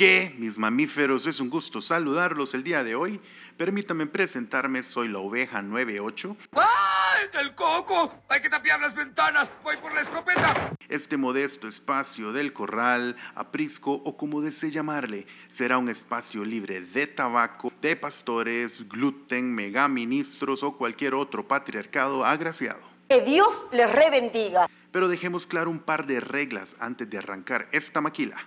¿Qué, mis mamíferos? Es un gusto saludarlos el día de hoy. Permítanme presentarme, soy la oveja 98. ¡Ay, del coco! ¡Hay que tapiar las ventanas! ¡Voy por la escopeta! Este modesto espacio del corral, aprisco o como desee llamarle, será un espacio libre de tabaco, de pastores, gluten, megaministros o cualquier otro patriarcado agraciado. Que Dios les rebendiga. Pero dejemos claro un par de reglas antes de arrancar esta maquila.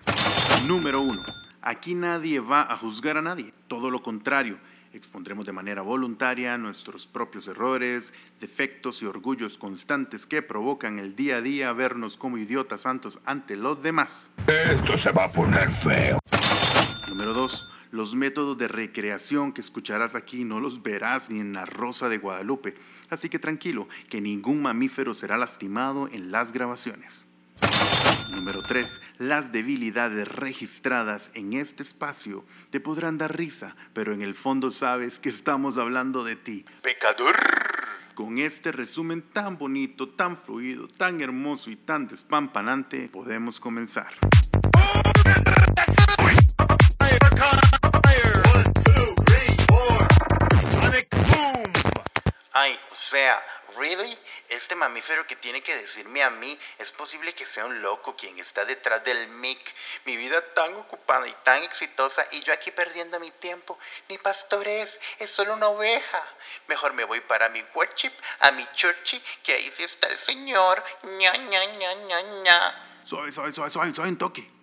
Número uno. Aquí nadie va a juzgar a nadie. Todo lo contrario. Expondremos de manera voluntaria nuestros propios errores, defectos y orgullos constantes que provocan el día a día vernos como idiotas santos ante los demás. Esto se va a poner feo. Número 2. Los métodos de recreación que escucharás aquí no los verás ni en la Rosa de Guadalupe, así que tranquilo, que ningún mamífero será lastimado en las grabaciones. Número 3. Las debilidades registradas en este espacio te podrán dar risa, pero en el fondo sabes que estamos hablando de ti. Pecador. Con este resumen tan bonito, tan fluido, tan hermoso y tan despampanante, podemos comenzar. Ay, o sea, ¿really? Este mamífero que tiene que decirme a mí, es posible que sea un loco quien está detrás del mic. Mi vida tan ocupada y tan exitosa y yo aquí perdiendo mi tiempo. Ni pastor es, es solo una oveja. Mejor me voy para mi worship, a mi churchy, que ahí sí está el Señor. ña, ña, ña, ña, ña. Suave, suave, suave, suave, suave, un toque.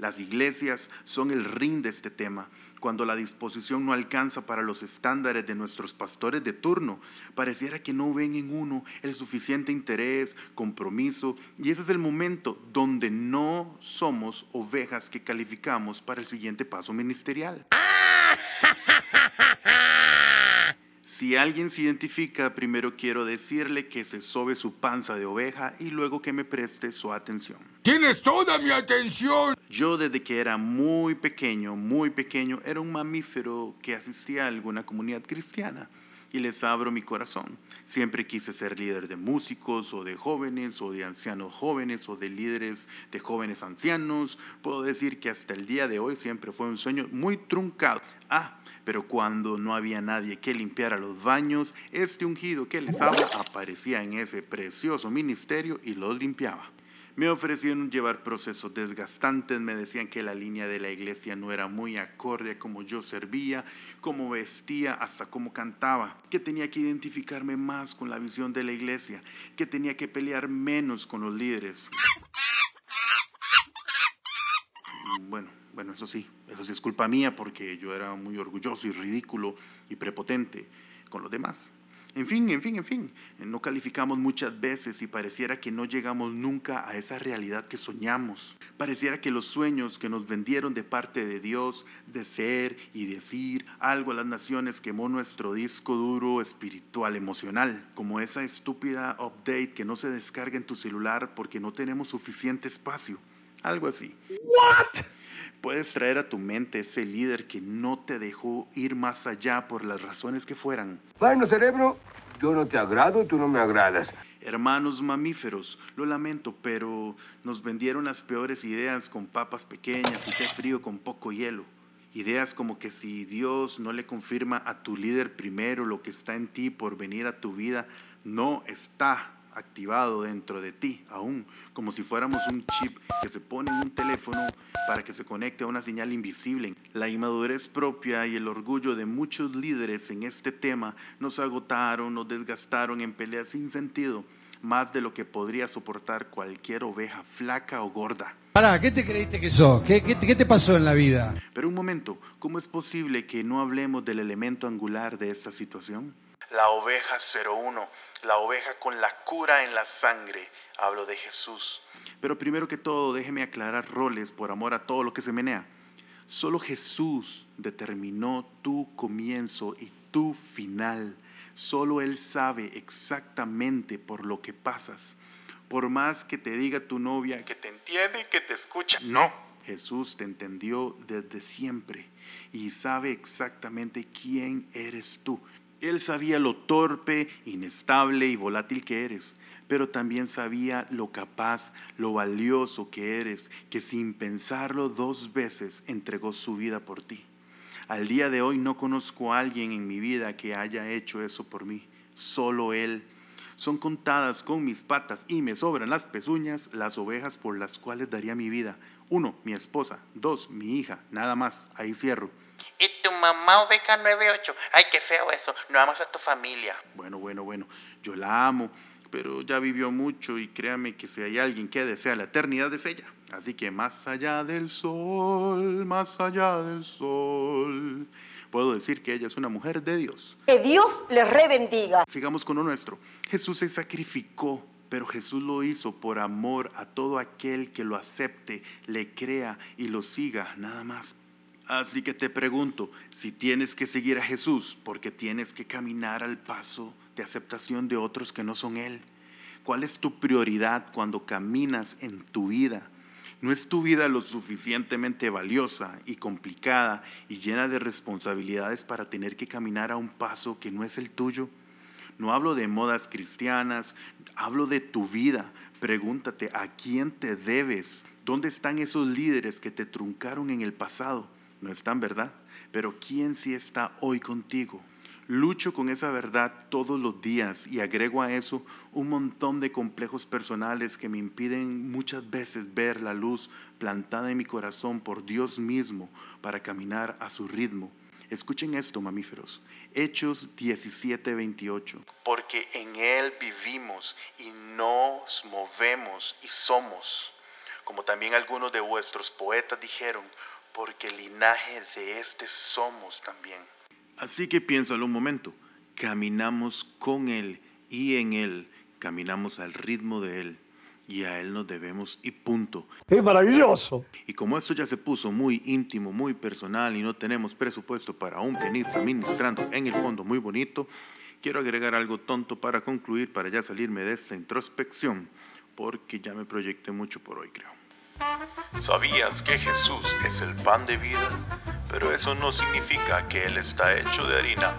Las iglesias son el ring de este tema, cuando la disposición no alcanza para los estándares de nuestros pastores de turno. Pareciera que no ven en uno el suficiente interés, compromiso, y ese es el momento donde no somos ovejas que calificamos para el siguiente paso ministerial. Si alguien se identifica, primero quiero decirle que se sobe su panza de oveja y luego que me preste su atención. ¡Tienes toda mi atención! Yo desde que era muy pequeño, muy pequeño, era un mamífero que asistía a alguna comunidad cristiana y les abro mi corazón. Siempre quise ser líder de músicos o de jóvenes o de ancianos jóvenes o de líderes de jóvenes ancianos. Puedo decir que hasta el día de hoy siempre fue un sueño muy truncado. Ah, pero cuando no había nadie que limpiara los baños, este ungido que les habla aparecía en ese precioso ministerio y los limpiaba. Me ofrecieron llevar procesos desgastantes, me decían que la línea de la iglesia no era muy acorde a cómo yo servía, cómo vestía, hasta cómo cantaba, que tenía que identificarme más con la visión de la iglesia, que tenía que pelear menos con los líderes. Bueno, bueno, eso sí, eso sí es culpa mía porque yo era muy orgulloso y ridículo y prepotente con los demás. En fin, en fin, en fin, no calificamos muchas veces y pareciera que no llegamos nunca a esa realidad que soñamos. Pareciera que los sueños que nos vendieron de parte de Dios de ser y decir algo a las naciones quemó nuestro disco duro espiritual emocional, como esa estúpida update que no se descarga en tu celular porque no tenemos suficiente espacio. Algo así. ¿What? Puedes traer a tu mente ese líder que no te dejó ir más allá por las razones que fueran. Bueno, cerebro, yo no te agrado, tú no me agradas. Hermanos mamíferos, lo lamento, pero nos vendieron las peores ideas con papas pequeñas y té frío con poco hielo. Ideas como que si Dios no le confirma a tu líder primero lo que está en ti por venir a tu vida, no está activado dentro de ti aún, como si fuéramos un chip que se pone en un teléfono para que se conecte a una señal invisible. La inmadurez propia y el orgullo de muchos líderes en este tema nos agotaron, nos desgastaron en peleas sin sentido, más de lo que podría soportar cualquier oveja flaca o gorda. Pará, ¿qué te creíste que sos? ¿Qué, qué, qué te pasó en la vida? Pero un momento, ¿cómo es posible que no hablemos del elemento angular de esta situación? La oveja 01, la oveja con la cura en la sangre. Hablo de Jesús. Pero primero que todo, déjeme aclarar roles por amor a todo lo que se menea. Solo Jesús determinó tu comienzo y tu final. Solo Él sabe exactamente por lo que pasas. Por más que te diga tu novia que te entiende y que te escucha. No Jesús te entendió desde siempre y sabe exactamente quién eres tú. Él sabía lo torpe, inestable y volátil que eres, pero también sabía lo capaz, lo valioso que eres, que sin pensarlo dos veces entregó su vida por ti. Al día de hoy no conozco a alguien en mi vida que haya hecho eso por mí, solo Él. Son contadas con mis patas y me sobran las pezuñas las ovejas por las cuales daría mi vida. Uno, mi esposa. Dos, mi hija. Nada más. Ahí cierro. Y tu mamá oveja 98. Ay, qué feo eso. No amas a tu familia. Bueno, bueno, bueno. Yo la amo, pero ya vivió mucho y créame que si hay alguien que desea la eternidad es ella. Así que más allá del sol, más allá del sol, puedo decir que ella es una mujer de Dios. Que Dios les rebendiga. Sigamos con lo nuestro. Jesús se sacrificó, pero Jesús lo hizo por amor a todo aquel que lo acepte, le crea y lo siga, nada más. Así que te pregunto, si tienes que seguir a Jesús porque tienes que caminar al paso de aceptación de otros que no son Él, ¿cuál es tu prioridad cuando caminas en tu vida? ¿No es tu vida lo suficientemente valiosa y complicada y llena de responsabilidades para tener que caminar a un paso que no es el tuyo? No hablo de modas cristianas, hablo de tu vida. Pregúntate, ¿a quién te debes? ¿Dónde están esos líderes que te truncaron en el pasado? No están, ¿verdad? Pero ¿quién sí está hoy contigo? Lucho con esa verdad todos los días y agrego a eso un montón de complejos personales que me impiden muchas veces ver la luz plantada en mi corazón por Dios mismo para caminar a su ritmo. Escuchen esto, mamíferos. Hechos 17, 28. Porque en Él vivimos y nos movemos y somos. Como también algunos de vuestros poetas dijeron, porque el linaje de este somos también. Así que piénsalo un momento. Caminamos con Él y en Él. Caminamos al ritmo de Él. Y a Él nos debemos y punto. Es maravilloso. Y como esto ya se puso muy íntimo, muy personal y no tenemos presupuesto para un pianista ministrando en el fondo muy bonito, quiero agregar algo tonto para concluir, para ya salirme de esta introspección, porque ya me proyecté mucho por hoy, creo. ¿Sabías que Jesús es el pan de vida? Pero eso no significa que Él está hecho de harina.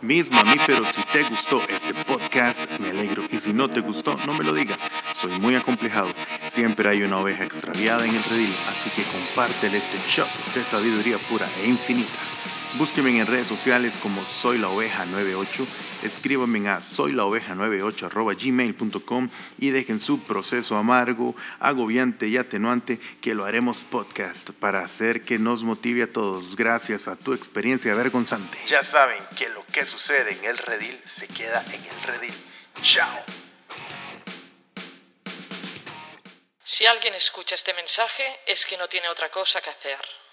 Mis mamíferos, si te gustó este podcast, me alegro. Y si no te gustó, no me lo digas. Soy muy acomplejado. Siempre hay una oveja extraviada en el redil, así que compártele este shot de sabiduría pura e infinita. Búsquenme en redes sociales como Soy la Oveja 98. Escríbanme a soylaoveja98 gmail.com y dejen su proceso amargo, agobiante y atenuante que lo haremos podcast para hacer que nos motive a todos gracias a tu experiencia vergonzante. Ya saben que lo que sucede en el redil se queda en el redil. ¡Chao! Si alguien escucha este mensaje es que no tiene otra cosa que hacer.